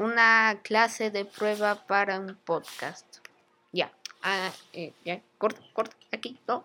una clase de prueba para un podcast. Ya, ah, eh, ya, corto, corto, aquí, no,